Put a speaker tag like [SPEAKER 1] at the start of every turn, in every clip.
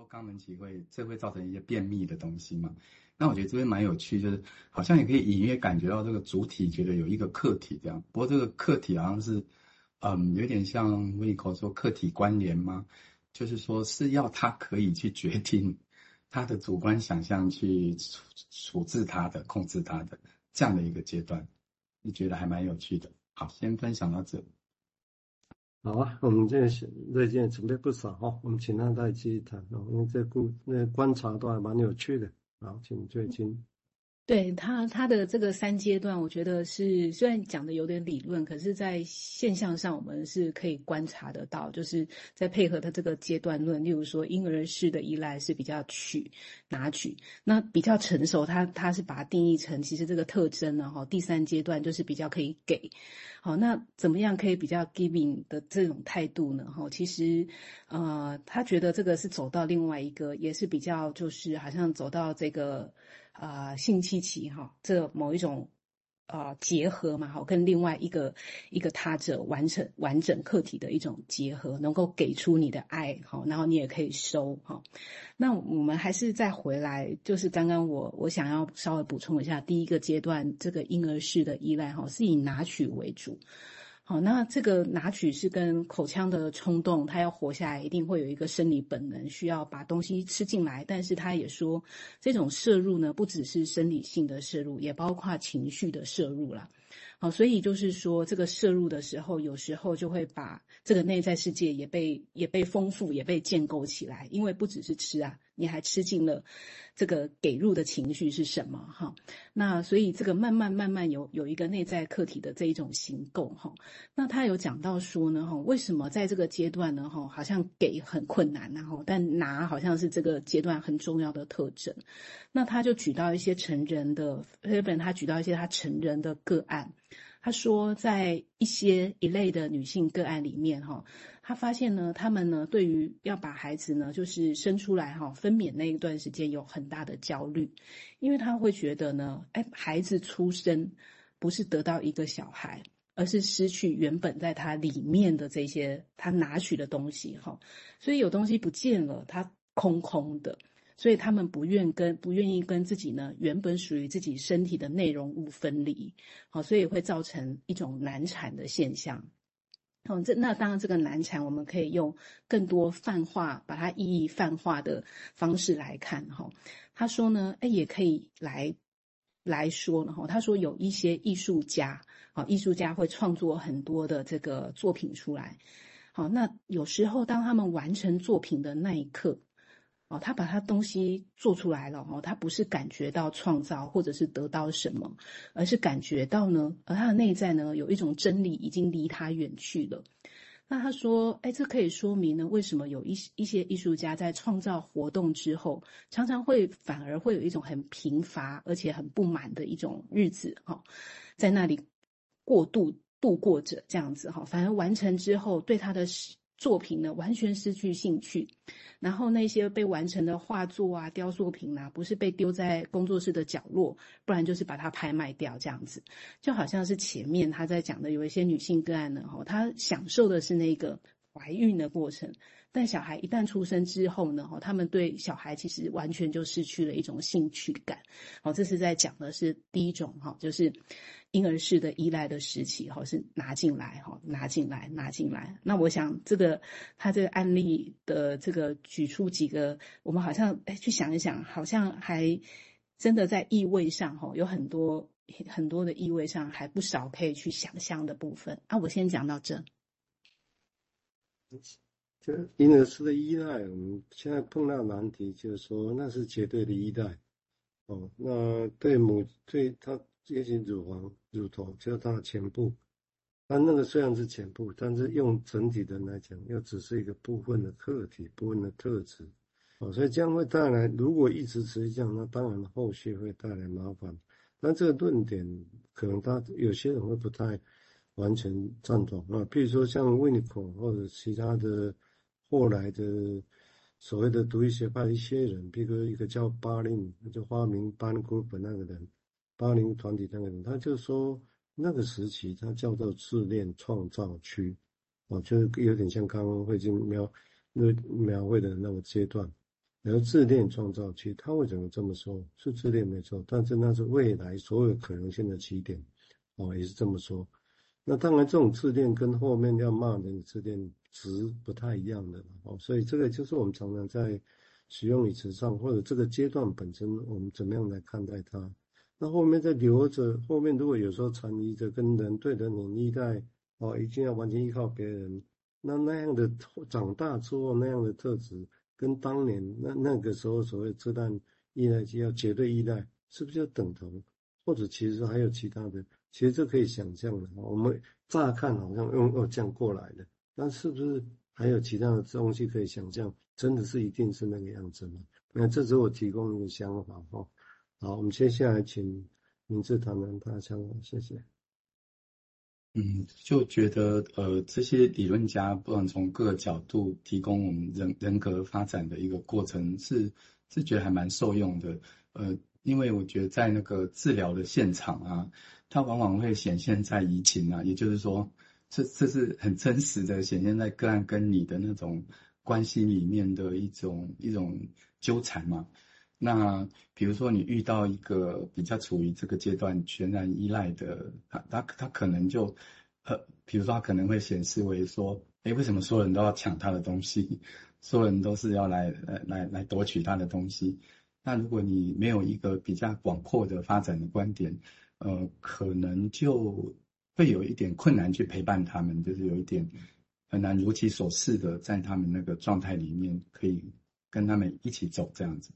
[SPEAKER 1] 说肛门期会这会造成一些便秘的东西嘛？那我觉得这边蛮有趣，就是好像也可以隐约感觉到这个主体觉得有一个客体这样，不过这个客体好像是，嗯，有点像维克说客体关联吗？就是说是要他可以去决定他的主观想象去处处置他的、控制他的这样的一个阶段，你觉得还蛮有趣的。好，先分享到这。
[SPEAKER 2] 好啊，我们这这件准备不少哈，我们请他再继续谈哦，因为这故那观察都还蛮有趣的。好，请最近。
[SPEAKER 3] 对他，他的这个三阶段，我觉得是虽然讲的有点理论，可是，在现象上我们是可以观察得到，就是在配合他这个阶段论，例如说婴儿式的依赖是比较取拿取，那比较成熟，他他是把它定义成其实这个特征呢，哈，第三阶段就是比较可以给，好，那怎么样可以比较 giving 的这种态度呢？哈，其实，呃，他觉得这个是走到另外一个，也是比较就是好像走到这个。啊、呃，性器期哈，这某一种啊、结合嘛，哈，跟另外一个一个他者完成完整客体的一种结合，能够给出你的爱，哈，然后你也可以收，哈。那我们还是再回来，就是刚刚我我想要稍微补充一下，第一个阶段这个婴儿式的依赖，哈，是以拿取为主。好，那这个拿取是跟口腔的冲动，他要活下来，一定会有一个生理本能，需要把东西吃进来。但是他也说，这种摄入呢，不只是生理性的摄入，也包括情绪的摄入了。好，所以就是说，这个摄入的时候，有时候就会把这个内在世界也被也被丰富，也被建构起来，因为不只是吃啊。你还吃进了这个给入的情绪是什么？哈，那所以这个慢慢慢慢有有一个内在客体的这一种形构哈。那他有讲到说呢哈，为什么在这个阶段呢哈，好像给很困难然后但拿好像是这个阶段很重要的特征。那他就举到一些成人的，日本他举到一些他成人的个案。他说，在一些一类的女性个案里面，哈，他发现呢，他们呢，对于要把孩子呢，就是生出来，哈，分娩那一段时间有很大的焦虑，因为他会觉得呢，哎，孩子出生不是得到一个小孩，而是失去原本在他里面的这些他拿取的东西，哈，所以有东西不见了，他空空的。所以他们不愿跟不愿意跟自己呢，原本属于自己身体的内容物分离，好，所以会造成一种难产的现象。好，这那当然这个难产，我们可以用更多泛化，把它意义泛化的方式来看。哈，他说呢，哎，也可以来来说呢。哈，他说有一些艺术家，好，艺术家会创作很多的这个作品出来。好，那有时候当他们完成作品的那一刻。哦，他把他东西做出来了哦，他不是感觉到创造或者是得到什么，而是感觉到呢，而他的内在呢有一种真理已经离他远去了。那他说，哎，这可以说明呢，为什么有一一些艺术家在创造活动之后，常常会反而会有一种很贫乏而且很不满的一种日子哈，在那里过度度过着这样子哈，反而完成之后对他的。作品呢，完全失去兴趣，然后那些被完成的画作啊、雕塑品啊，不是被丢在工作室的角落，不然就是把它拍卖掉，这样子，就好像是前面他在讲的有一些女性个案呢，哈，她享受的是那个怀孕的过程，但小孩一旦出生之后呢，哈，他们对小孩其实完全就失去了一种兴趣感，好，这是在讲的是第一种，哈，就是。婴儿式的依赖的时期，哈，是拿进来，哈，拿进来，拿进来。那我想，这个他这个案例的这个举出几个，我们好像哎，去想一想，好像还真的在意味上，哈，有很多很多的意味上，还不少可以去想象的部分。啊，我先讲到这。
[SPEAKER 2] 就婴儿式的依赖，我们现在碰到难题，就是说那是绝对的依赖。哦，那对母对他。接近乳房、乳头，就是它的前部。它那个虽然是前部，但是用整体的来讲，又只是一个部分的客体、部分的特质。哦，所以这样会带来，如果一直持续这样，那当然后续会带来麻烦。但这个论点，可能他有些人会不太完全赞同啊。比如说像维尼口或者其他的后来的所谓的独立学派一些人，比如说一个叫巴林，就发明班 group 那个人。巴林团体那个人，他就说那个时期他叫做自恋创造区，哦，就是有点像刚刚慧晶描那描绘的那个阶段。然后自恋创造区，他为什么这么说？是自恋没错，但是那是未来所有可能性的起点，哦，也是这么说。那当然，这种自恋跟后面要骂人的自恋值不太一样的哦，所以这个就是我们常常在使用语词上，或者这个阶段本身，我们怎么样来看待它？那后面再留着，后面如果有时候缠绕着跟人对人很依赖哦，一定要完全依靠别人，那那样的长大之后那样的特质。跟当年那那个时候所谓自恋依赖就要绝对依赖，是不是就等同？或者其实还有其他的？其实这可以想象的。我们乍看好像用用这样过来的，但是不是还有其他的东西可以想象？真的是一定是那个样子吗？那这是我提供一个想法哈。好，我们接下来请明志谈谈他的想法，谢谢。
[SPEAKER 1] 嗯，就觉得呃，这些理论家不管从各个角度提供我们人人格发展的一个过程，是是觉得还蛮受用的。呃，因为我觉得在那个治疗的现场啊，它往往会显现在移情啊，也就是说，这这是很真实的显现在个案跟你的那种关系里面的一种一种纠缠嘛。那比如说，你遇到一个比较处于这个阶段全然依赖的，他他他可能就，呃，比如说他可能会显示为说，诶，为什么所有人都要抢他的东西，所有人都是要来来来来夺取他的东西？那如果你没有一个比较广阔的发展的观点，呃，可能就会有一点困难去陪伴他们，就是有一点很难如其所示的在他们那个状态里面可以跟他们一起走这样子。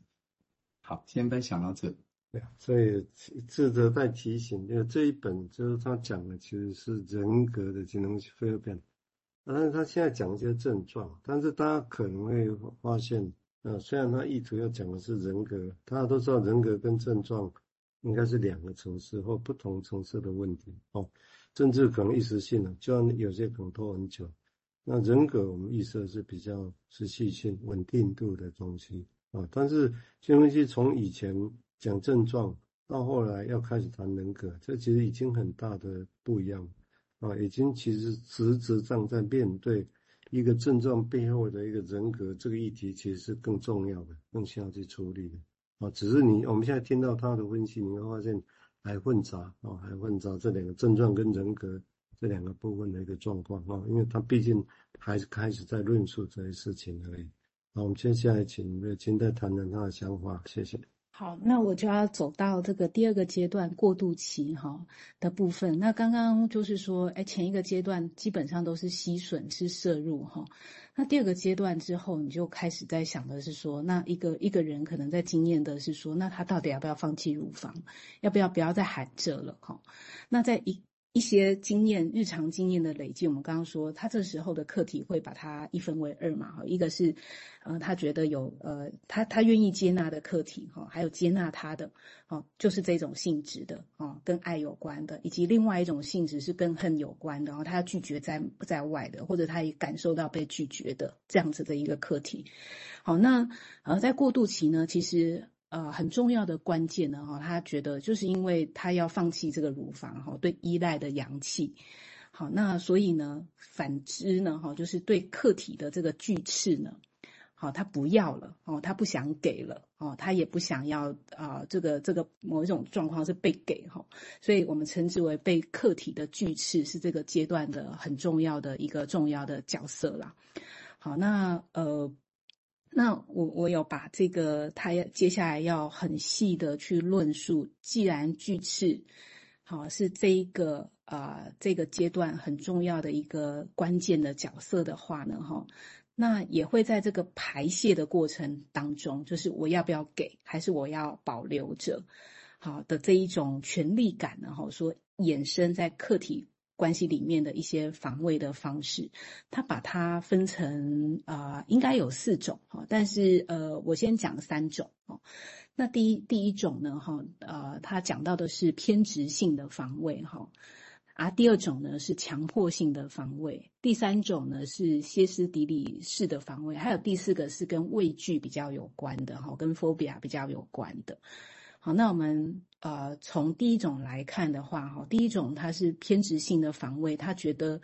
[SPEAKER 1] 好，先分享到这。
[SPEAKER 2] 对，所以值得再提醒，因为这一本就是他讲的其实是人格的机能飞变，但是他现在讲一些症状，但是大家可能会发现，呃，虽然他意图要讲的是人格，大家都知道人格跟症状应该是两个层次或不同层次的问题哦，甚至可能一时性的，就像有些可能拖很久。那人格我们意识的是比较持续性、稳定度的东西。啊，但是金融分析从以前讲症状到后来要开始谈人格，这其实已经很大的不一样啊，已经其实实质上在面对一个症状背后的一个人格这个议题，其实是更重要的，更需要去处理的啊。只是你我们现在听到他的分析，你会发现还混杂啊，还混杂这两个症状跟人格这两个部分的一个状况啊，因为他毕竟还是开始在论述这些事情而已。好，我们接下来请瑞清再谈谈他的想法，谢谢。
[SPEAKER 3] 好，那我就要走到这个第二个阶段过渡期哈的部分。那刚刚就是说，哎，前一个阶段基本上都是吸吮是摄入哈，那第二个阶段之后，你就开始在想的是说，那一个一个人可能在经验的是说，那他到底要不要放弃乳房，要不要不要再含着了哈？那在一。一些经验、日常经验的累积，我们刚刚说，他这时候的课题会把它一分为二嘛，哈，一个是，呃，他觉得有，呃，他他愿意接纳的课题，哈，还有接纳他的，哦，就是这种性质的，哦，跟爱有关的，以及另外一种性质是跟恨有关的，然后他拒绝在在外的，或者他也感受到被拒绝的这样子的一个课题，好，那呃，在过渡期呢，其实。呃，很重要的关键呢，哈，他觉得就是因为他要放弃这个乳房，哈，对依赖的阳气，好，那所以呢，反之呢，哈，就是对客体的这个拒斥呢，好，他不要了，哦，他不想给了，哦，他也不想要啊，这个这个某一种状况是被给，哈，所以我们称之为被客体的拒斥是这个阶段的很重要的一个重要的角色啦，好，那呃。那我我有把这个，他要接下来要很细的去论述，既然拒斥，好是这一个啊、这个阶段很重要的一个关键的角色的话呢，哈，那也会在这个排泄的过程当中，就是我要不要给，还是我要保留着，好的这一种权力感呢，哈，说衍生在客体。关系里面的一些防卫的方式，他把它分成啊、呃，应该有四种哈，但是呃，我先讲三种哦。那第一第一种呢哈，呃，他讲到的是偏执性的防卫哈，啊，第二种呢是强迫性的防卫，第三种呢是歇斯底里式的防卫，还有第四个是跟畏惧比较有关的哈，跟 phobia 比较有关的。好，那我们呃从第一种来看的话，哈，第一种它是偏执性的防卫，他觉得，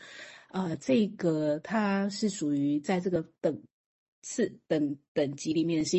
[SPEAKER 3] 呃，这个他是属于在这个等次等等级里面是一。